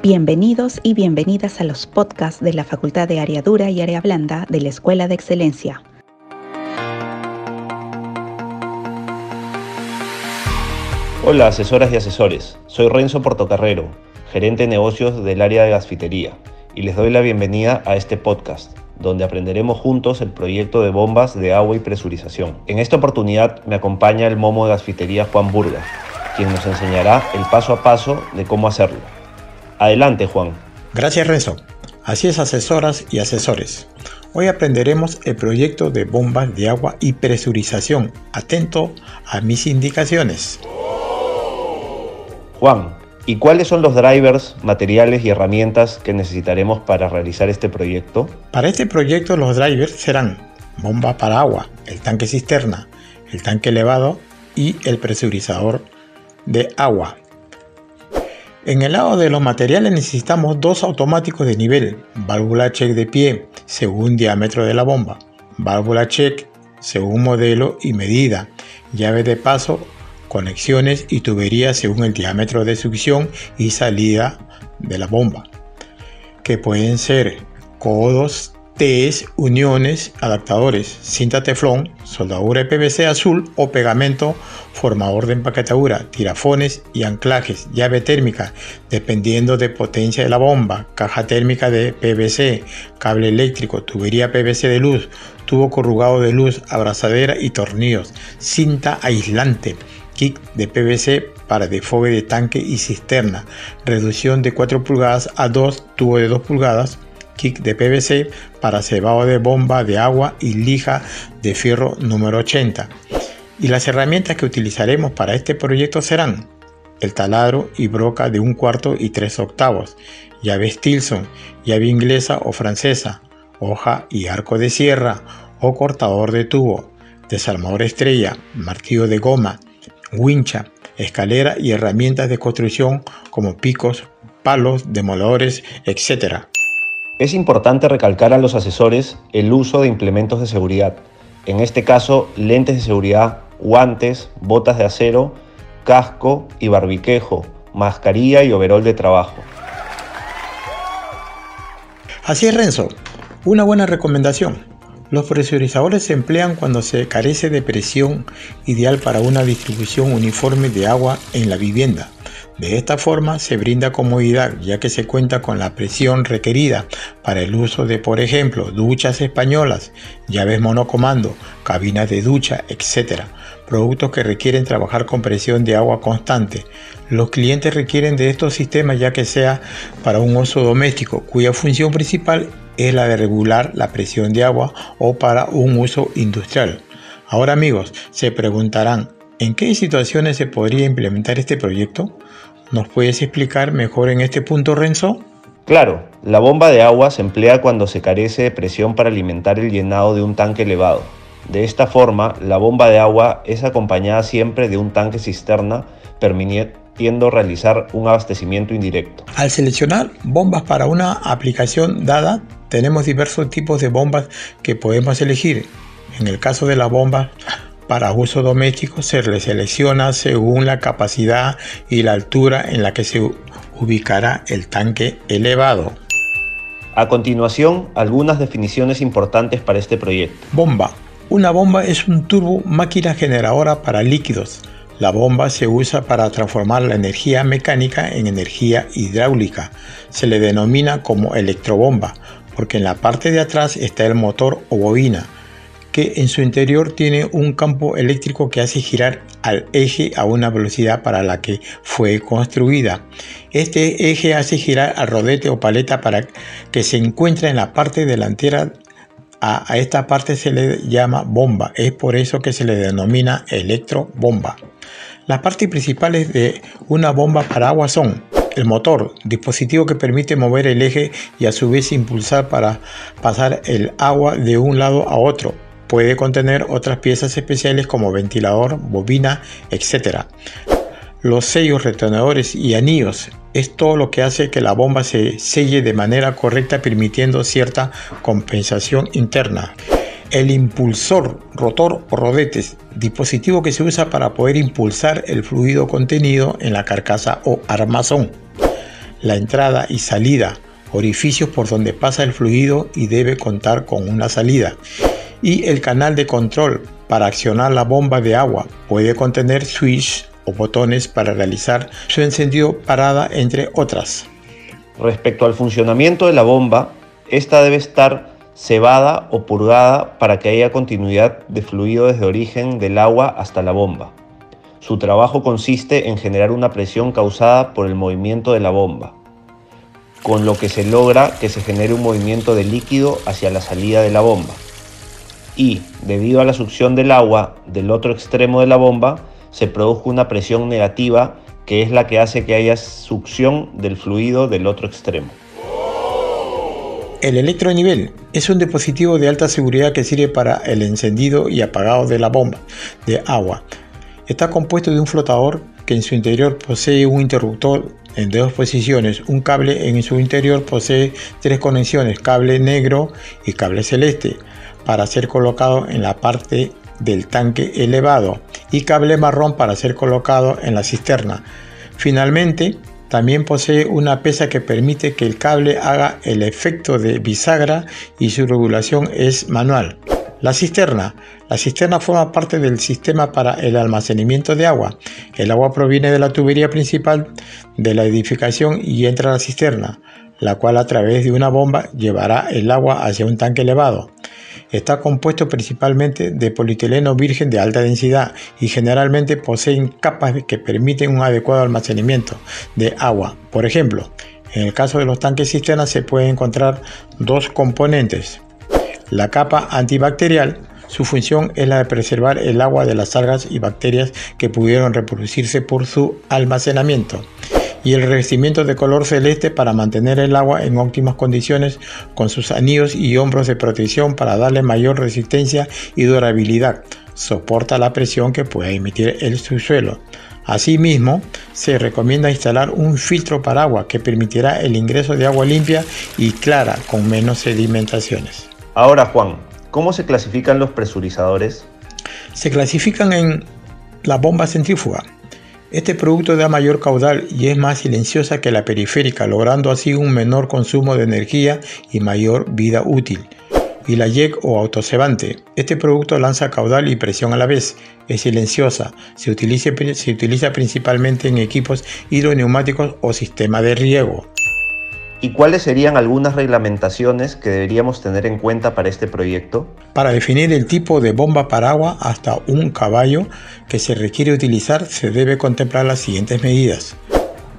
Bienvenidos y bienvenidas a los podcasts de la Facultad de Área Dura y Área Blanda de la Escuela de Excelencia. Hola asesoras y asesores, soy Renzo Portocarrero, gerente de negocios del área de gasfitería, y les doy la bienvenida a este podcast, donde aprenderemos juntos el proyecto de bombas de agua y presurización. En esta oportunidad me acompaña el momo de gasfitería Juan Burga, quien nos enseñará el paso a paso de cómo hacerlo. Adelante, Juan. Gracias, Renzo. Así es, asesoras y asesores. Hoy aprenderemos el proyecto de bombas de agua y presurización. Atento a mis indicaciones. Juan, ¿y cuáles son los drivers, materiales y herramientas que necesitaremos para realizar este proyecto? Para este proyecto los drivers serán bomba para agua, el tanque cisterna, el tanque elevado y el presurizador de agua. En el lado de los materiales necesitamos dos automáticos de nivel, válvula check de pie según diámetro de la bomba, válvula check según modelo y medida, llave de paso, conexiones y tuberías según el diámetro de succión y salida de la bomba, que pueden ser codos, Ts, uniones, adaptadores, cinta teflón, soldadura de PVC azul o pegamento, formador de empaquetadura, tirafones y anclajes, llave térmica, dependiendo de potencia de la bomba, caja térmica de PVC, cable eléctrico, tubería PVC de luz, tubo corrugado de luz, abrazadera y tornillos, cinta aislante, kit de PVC para desfogue de tanque y cisterna, reducción de 4 pulgadas a 2, tubo de 2 pulgadas, kit de PVC para cebado de bomba de agua y lija de fierro número 80. Y las herramientas que utilizaremos para este proyecto serán el taladro y broca de un cuarto y tres octavos, llave Stilson, llave inglesa o francesa, hoja y arco de sierra o cortador de tubo, desarmador estrella, martillo de goma, wincha, escalera y herramientas de construcción como picos, palos, demoladores, etc. Es importante recalcar a los asesores el uso de implementos de seguridad, en este caso lentes de seguridad, guantes, botas de acero, casco y barbiquejo, mascarilla y overol de trabajo. Así es Renzo, una buena recomendación. Los presurizadores se emplean cuando se carece de presión ideal para una distribución uniforme de agua en la vivienda. De esta forma se brinda comodidad ya que se cuenta con la presión requerida para el uso de, por ejemplo, duchas españolas, llaves monocomando, cabinas de ducha, etc. Productos que requieren trabajar con presión de agua constante. Los clientes requieren de estos sistemas ya que sea para un uso doméstico cuya función principal es la de regular la presión de agua o para un uso industrial. Ahora amigos, se preguntarán, ¿en qué situaciones se podría implementar este proyecto? ¿Nos puedes explicar mejor en este punto, Renzo? Claro, la bomba de agua se emplea cuando se carece de presión para alimentar el llenado de un tanque elevado. De esta forma, la bomba de agua es acompañada siempre de un tanque cisterna, permitiendo realizar un abastecimiento indirecto. Al seleccionar bombas para una aplicación dada, tenemos diversos tipos de bombas que podemos elegir. En el caso de la bomba para uso doméstico se selecciona según la capacidad y la altura en la que se ubicará el tanque elevado. A continuación, algunas definiciones importantes para este proyecto. Bomba. Una bomba es un turbo máquina generadora para líquidos. La bomba se usa para transformar la energía mecánica en energía hidráulica. Se le denomina como electrobomba porque en la parte de atrás está el motor o bobina que en su interior tiene un campo eléctrico que hace girar al eje a una velocidad para la que fue construida. Este eje hace girar al rodete o paleta para que se encuentre en la parte delantera. A, esta parte se le llama bomba, es por eso que se le denomina electrobomba. Las partes principales de una bomba para agua son el motor, dispositivo que permite mover el eje y a su vez impulsar para pasar el agua de un lado a otro Puede contener otras piezas especiales como ventilador, bobina, etc. Los sellos, retenedores y anillos es todo lo que hace que la bomba se selle de manera correcta permitiendo cierta compensación interna. El impulsor, rotor o rodetes, dispositivo que se usa para poder impulsar el fluido contenido en la carcasa o armazón. la entrada y salida, orificios por donde pasa el fluido y debe contar con una salida. Y el canal de control para accionar la bomba de agua puede contener switch o botones para realizar su encendido parada entre otras. Respecto al funcionamiento de la bomba, esta debe estar cebada o purgada para que haya continuidad de fluido desde origen del agua hasta la bomba. Su trabajo consiste en generar una presión causada por el movimiento de la bomba, con lo que se logra que se genere un movimiento de líquido hacia la salida de la bomba. Y, debido a la succión del agua del otro extremo de la bomba, se produce una presión negativa que es la que hace que haya succión del fluido del otro extremo. El electronivel es un dispositivo de alta seguridad que sirve para el encendido y apagado de la bomba de agua. Está compuesto de un flotador que en su interior posee un interruptor en dos posiciones. Un cable en su interior posee tres conexiones, cable negro y cable celeste, para ser colocado en la parte del tanque elevado y cable marrón para ser colocado en la cisterna. Finalmente, también posee una pesa que permite que el cable haga el efecto de bisagra y su regulación es manual. La cisterna. La cisterna forma parte del sistema para el almacenamiento de agua. El agua proviene de la tubería principal de la edificación y entra a la cisterna, la cual a través de una bomba llevará el agua hacia un tanque elevado. Está compuesto principalmente de polietileno virgen de alta densidad y generalmente poseen capas que permiten un adecuado almacenamiento de agua. Por ejemplo, en el caso de los tanques cisternas se pueden encontrar dos componentes. La capa antibacterial, su función es la de preservar el agua de las algas y bacterias que pudieron reproducirse por su almacenamiento y el revestimiento de color celeste para mantener el agua en óptimas condiciones con sus anillos y hombros de protección para darle mayor resistencia y durabilidad. Soporta la presión que puede emitir el subsuelo. Asimismo, se recomienda instalar un filtro para agua que permitirá el ingreso de agua limpia y clara con menos sedimentaciones. Ahora Juan, ¿cómo se clasifican los presurizadores? Se clasifican en la bomba centrífuga, este producto da mayor caudal y es más silenciosa que la periférica, logrando así un menor consumo de energía y mayor vida útil. Y la YEC o autocebante. Este producto lanza caudal y presión a la vez. Es silenciosa. Se utiliza, se utiliza principalmente en equipos hidroneumáticos o sistema de riego. ¿Y cuáles serían algunas reglamentaciones que deberíamos tener en cuenta para este proyecto? Para definir el tipo de bomba para agua hasta un caballo que se requiere utilizar se debe contemplar las siguientes medidas.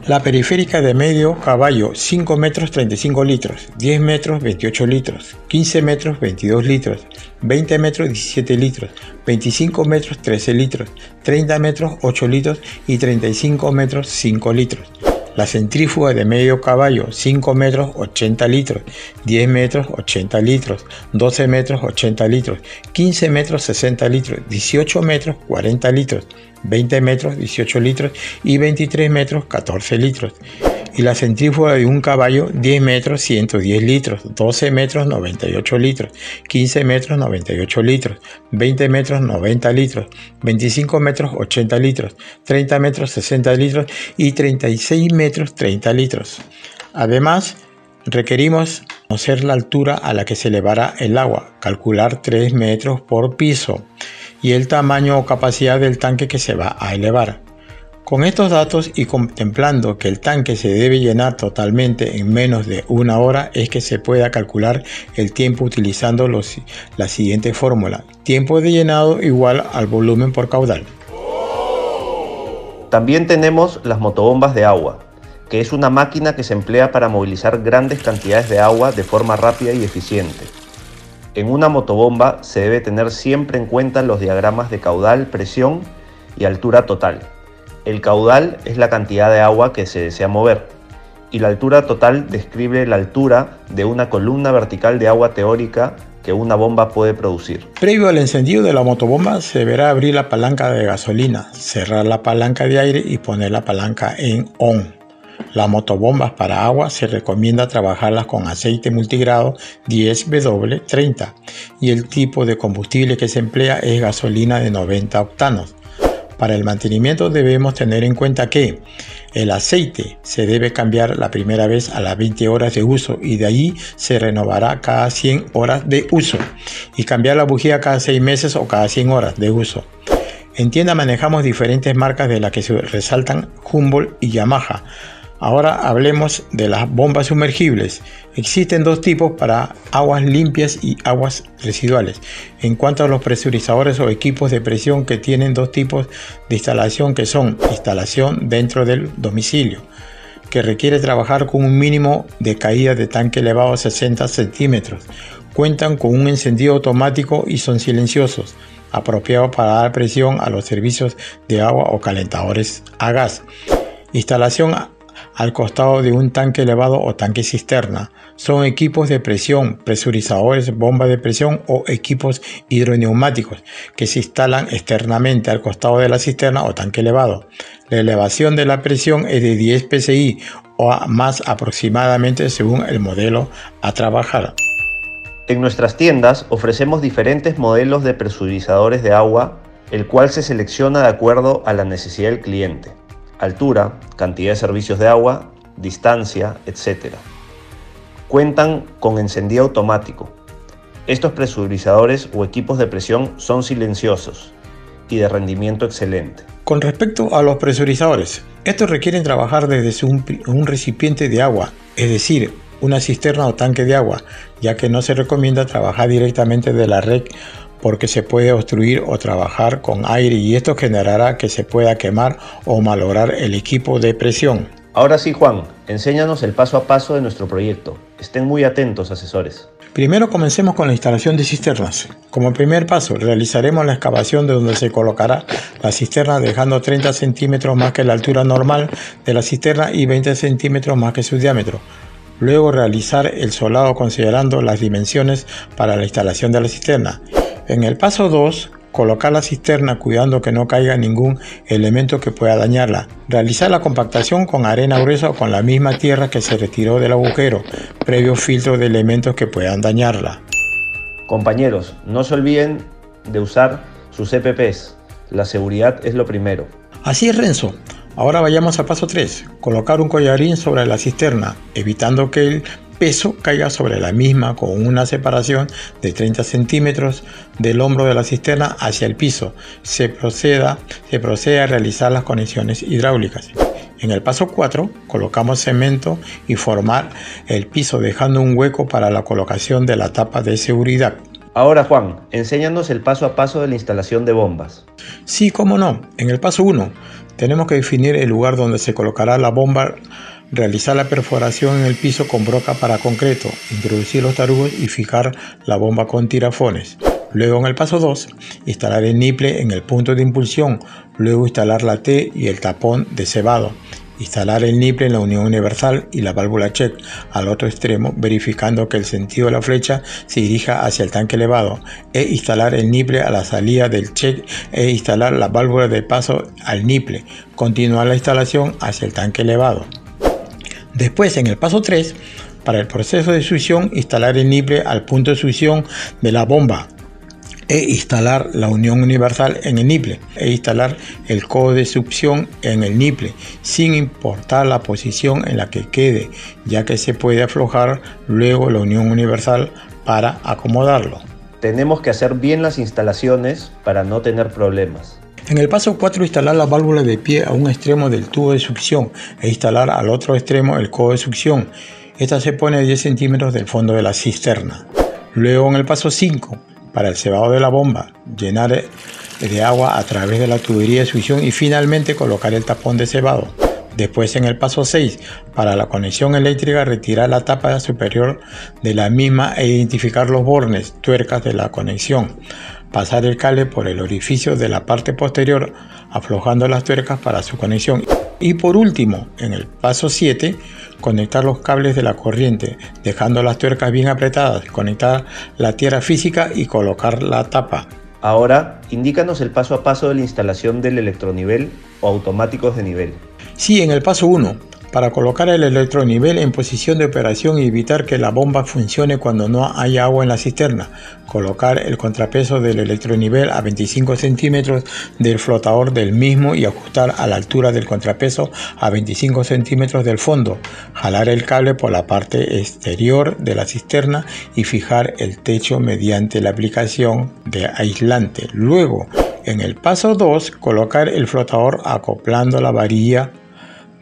La periférica de medio caballo 5 metros 35 litros, 10 metros 28 litros, 15 metros 22 litros, 20 metros 17 litros, 25 metros 13 litros, 30 metros 8 litros y 35 metros 5 litros. La centrífuga de medio caballo, 5 metros 80 litros, 10 metros 80 litros, 12 metros 80 litros, 15 metros 60 litros, 18 metros 40 litros, 20 metros 18 litros y 23 metros 14 litros y la centrífuga de un caballo 10 metros 110 litros, 12 metros 98 litros, 15 metros 98 litros, 20 metros 90 litros, 25 metros 80 litros, 30 metros 60 litros y 36 metros 30 litros. Además, requerimos conocer la altura a la que se elevará el agua, calcular 3 metros por piso y el tamaño o capacidad del tanque que se va a elevar. Con estos datos y contemplando que el tanque se debe llenar totalmente en menos de una hora es que se pueda calcular el tiempo utilizando la siguiente fórmula. Tiempo de llenado igual al volumen por caudal. También tenemos las motobombas de agua, que es una máquina que se emplea para movilizar grandes cantidades de agua de forma rápida y eficiente. En una motobomba se debe tener siempre en cuenta los diagramas de caudal, presión y altura total. El caudal es la cantidad de agua que se desea mover y la altura total describe la altura de una columna vertical de agua teórica que una bomba puede producir. Previo al encendido de la motobomba se deberá abrir la palanca de gasolina, cerrar la palanca de aire y poner la palanca en ON. Las motobombas para agua se recomienda trabajarlas con aceite multigrado 10W30 y el tipo de combustible que se emplea es gasolina de 90 octanos. Para el mantenimiento debemos tener en cuenta que El aceite se debe cambiar la primera vez a las 20 horas de uso y de ahí se renovará cada 100 horas de uso y cambiar la bujía cada 6 meses o cada 100 horas de uso. En tienda manejamos diferentes marcas de las que se resaltan Humboldt y Yamaha. Ahora hablemos de las bombas sumergibles. Existen dos tipos para aguas limpias y aguas residuales. En cuanto a los presurizadores o equipos de presión que tienen dos tipos de instalación que son instalación dentro del domicilio que requiere trabajar con un mínimo de caída de tanque elevado a 60 centímetros. Cuentan con un encendido automático y son silenciosos, apropiados para dar presión a los servicios de agua o calentadores a gas. Instalación al costado de un tanque elevado o tanque cisterna. Son equipos de presión, presurizadores, bombas de presión o equipos hidroneumáticos que se instalan externamente al costado de la cisterna o tanque elevado. La elevación de la presión es de 10 psi o más aproximadamente según el modelo a trabajar. En nuestras tiendas ofrecemos diferentes modelos de presurizadores de agua, el cual se selecciona de acuerdo a la necesidad del cliente altura, cantidad de servicios de agua, distancia, etc. Cuentan con encendido automático. Estos presurizadores o equipos de presión son silenciosos y de rendimiento excelente. Con respecto a los presurizadores, estos requieren trabajar desde un, un recipiente de agua, es decir, una cisterna o tanque de agua, ya que no se recomienda trabajar directamente de la red porque se puede obstruir o trabajar con aire y esto generará que se pueda quemar o malograr el equipo de presión. Ahora sí, Juan, enséñanos el paso a paso de nuestro proyecto. Estén muy atentos, asesores. Primero comencemos con la instalación de cisternas. Como primer paso, realizaremos la excavación de donde se colocará la cisterna dejando 30 centímetros más que la altura normal de la cisterna y 20 centímetros más que su diámetro. Luego realizar el solado considerando las dimensiones para la instalación de la cisterna. En el paso 2, colocar la cisterna cuidando que no caiga ningún elemento que pueda dañarla. Realizar la compactación con arena gruesa o con la misma tierra que se retiró del agujero, previo filtro de elementos que puedan dañarla. Compañeros, no se olviden de usar sus EPPs. La seguridad es lo primero. Así es, Renzo. Ahora vayamos al paso 3. Colocar un collarín sobre la cisterna, evitando que el peso caiga sobre la misma con una separación de 30 centímetros del hombro de la cisterna hacia el piso. Se, proceda, se procede a realizar las conexiones hidráulicas. En el paso 4 colocamos cemento y formar el piso dejando un hueco para la colocación de la tapa de seguridad. Ahora Juan, enséñanos el paso a paso de la instalación de bombas. Sí, cómo no. En el paso 1 tenemos que definir el lugar donde se colocará la bomba Realizar la perforación en el piso con broca para concreto, introducir los tarugos y fijar la bomba con tirafones. Luego en el paso 2, instalar el niple en el punto de impulsión, luego instalar la T y el tapón de cebado. Instalar el niple en la unión universal y la válvula check al otro extremo, verificando que el sentido de la flecha se dirija hacia el tanque elevado. E instalar el niple a la salida del check e instalar la válvula de paso al niple. Continuar la instalación hacia el tanque elevado. Después, en el paso 3, para el proceso de succión, instalar el niple al punto de succión de la bomba e instalar la unión universal en el niple e instalar el codo de succión en el niple sin importar la posición en la que quede ya que se puede aflojar luego la unión universal para acomodarlo. Tenemos que hacer bien las instalaciones para no tener problemas. En el paso 4 instalar la válvula de pie a un extremo del tubo de succión e instalar al otro extremo el codo de succión. Esta se pone a 10 centímetros del fondo de la cisterna. Luego en el paso 5, para el cebado de la bomba, llenar de agua a través de la tubería de succión y finalmente colocar el tapón de cebado. Después en el paso 6, para la conexión eléctrica, retirar la tapa superior de la misma e identificar los bornes, tuercas de la conexión pasar el cable por el orificio de la parte posterior aflojando las tuercas para su conexión. Y por último, en el paso 7, conectar los cables de la corriente, dejando las tuercas bien apretadas, conectar la tierra física y colocar la tapa. Ahora, indícanos el paso a paso de la instalación del electronivel o automáticos de nivel. Sí, en el paso 1, para colocar el electronivel en posición de operación y evitar que la bomba funcione cuando no haya agua en la cisterna. Colocar el contrapeso del electronivel a 25 centímetros del flotador del mismo y ajustar a la altura del contrapeso a 25 centímetros del fondo. Jalar el cable por la parte exterior de la cisterna y fijar el techo mediante la aplicación de aislante. Luego, en el paso 2, colocar el flotador acoplando la varilla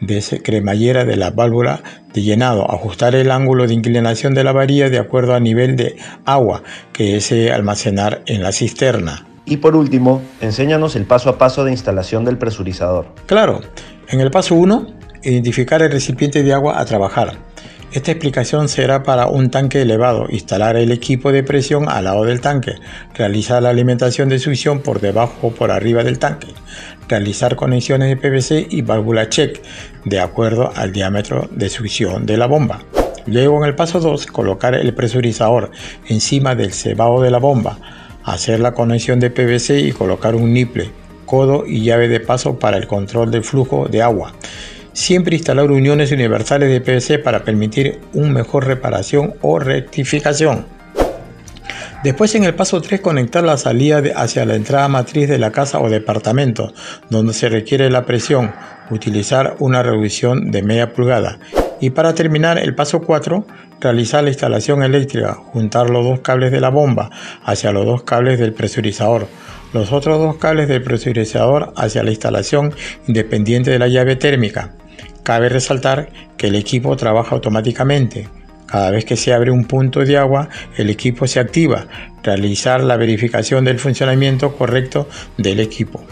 de cremallera de la válvula de llenado, ajustar el ángulo de inclinación de la varilla de acuerdo al nivel de agua que desee almacenar en la cisterna. Y por último, enséñanos el paso a paso de instalación del presurizador. Claro, en el paso 1, identificar el recipiente de agua a trabajar. Esta explicación será para un tanque elevado, instalar el equipo de presión al lado del tanque, realizar la alimentación de succión por debajo o por arriba del tanque, realizar conexiones de PVC y válvula check de acuerdo al diámetro de succión de la bomba. Luego en el paso 2 colocar el presurizador encima del cebado de la bomba, hacer la conexión de PVC y colocar un niple, codo y llave de paso para el control del flujo de agua. Siempre instalar uniones universales de PVC para permitir una mejor reparación o rectificación. Después en el paso 3 conectar la salida hacia la entrada matriz de la casa o departamento donde se requiere la presión, utilizar una reducción de media pulgada. Y para terminar el paso 4, realizar la instalación eléctrica, juntar los dos cables de la bomba hacia los dos cables del presurizador, los otros dos cables del presurizador hacia la instalación independiente de la llave térmica. Cabe resaltar que el equipo trabaja automáticamente. Cada vez que se abre un punto de agua, el equipo se activa. Realizar la verificación del funcionamiento correcto del equipo.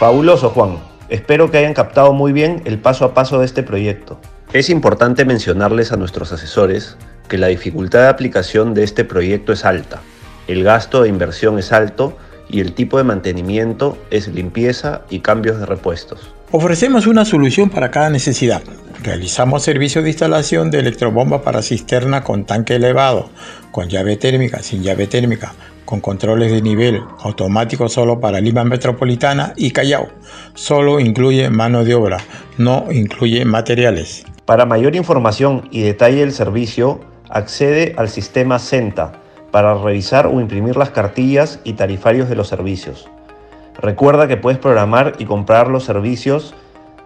Fabuloso, Juan. Espero que hayan captado muy bien el paso a paso de este proyecto. Es importante mencionarles a nuestros asesores que la dificultad de aplicación de este proyecto es alta, el gasto de inversión es alto y el tipo de mantenimiento es limpieza y cambios de repuestos. Ofrecemos una solución para cada necesidad. Realizamos servicios de instalación de electrobomba para cisterna con tanque elevado, con llave térmica, sin llave térmica, con controles de nivel, automático solo para Lima Metropolitana y Callao. Solo incluye mano de obra, no incluye materiales. Para mayor información y detalle del servicio, accede al sistema CENTA para revisar o imprimir las cartillas y tarifarios de los servicios. Recuerda que puedes programar y comprar los servicios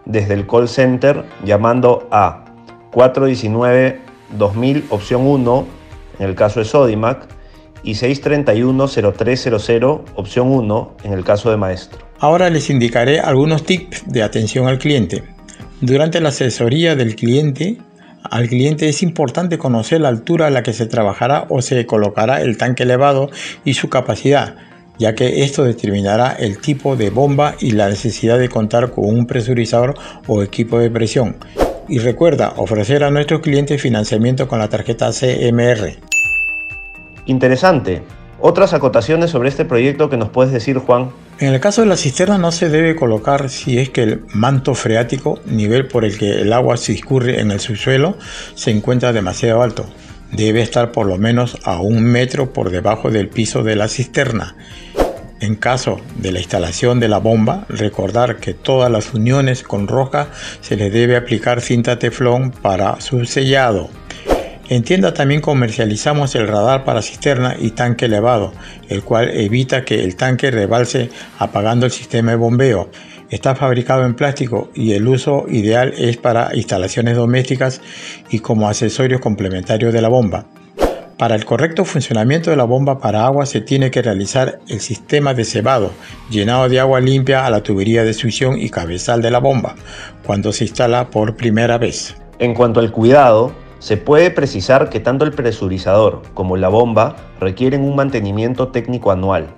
desde el call center llamando a 419-2000 opción 1 en el caso de Sodimac y 631-0300 opción 1 en el caso de Maestro. Ahora les indicaré algunos tips de atención al cliente. Durante la asesoría del cliente, al cliente es importante conocer la altura a la que se trabajará o se colocará el tanque elevado y su capacidad ya que esto determinará el tipo de bomba y la necesidad de contar con un presurizador o equipo de presión. Y recuerda ofrecer a nuestros clientes financiamiento con la tarjeta CMR. Interesante. Otras acotaciones sobre este proyecto que nos puedes decir, Juan. En el caso de la cisterna no se debe colocar si es que el manto freático, nivel por el que el agua se discurre en el subsuelo, se encuentra demasiado alto. Debe estar por lo menos a un metro por debajo del piso de la cisterna en caso de la instalación de la bomba, recordar que todas las uniones con roja se les debe aplicar cinta teflón para su sellado. En tienda también comercializamos el radar para cisterna y tanque elevado, el cual evita que el tanque rebalse apagando el sistema de bombeo. Está fabricado en plástico y el uso ideal es para instalaciones domésticas y como accesorio complementario de la bomba. Para el correcto funcionamiento de la bomba para agua se tiene que realizar el sistema de cebado, llenado de agua limpia a la tubería de succión y cabezal de la bomba, cuando se instala por primera vez. En cuanto al cuidado, se puede precisar que tanto el presurizador como la bomba requieren un mantenimiento técnico anual,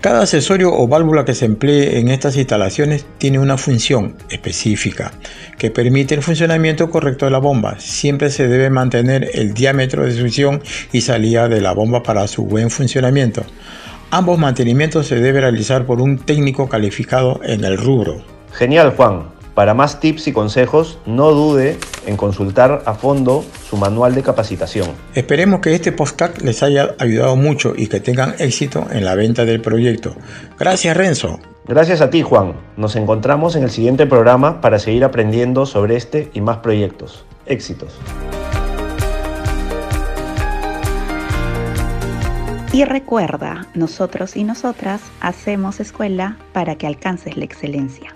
cada accesorio o válvula que se emplee en estas instalaciones tiene una función específica que permite el funcionamiento correcto de la bomba. Siempre se debe mantener el diámetro de succión y salida de la bomba para su buen funcionamiento. Ambos mantenimientos se debe realizar por un técnico calificado en el rubro. Genial Juan, para más tips y consejos, no dude en consultar a fondo su manual de capacitación. Esperemos que este podcast les haya ayudado mucho y que tengan éxito en la venta del proyecto. Gracias Renzo. Gracias a ti Juan. Nos encontramos en el siguiente programa para seguir aprendiendo sobre este y más proyectos. Éxitos. Y recuerda, nosotros y nosotras hacemos escuela para que alcances la excelencia.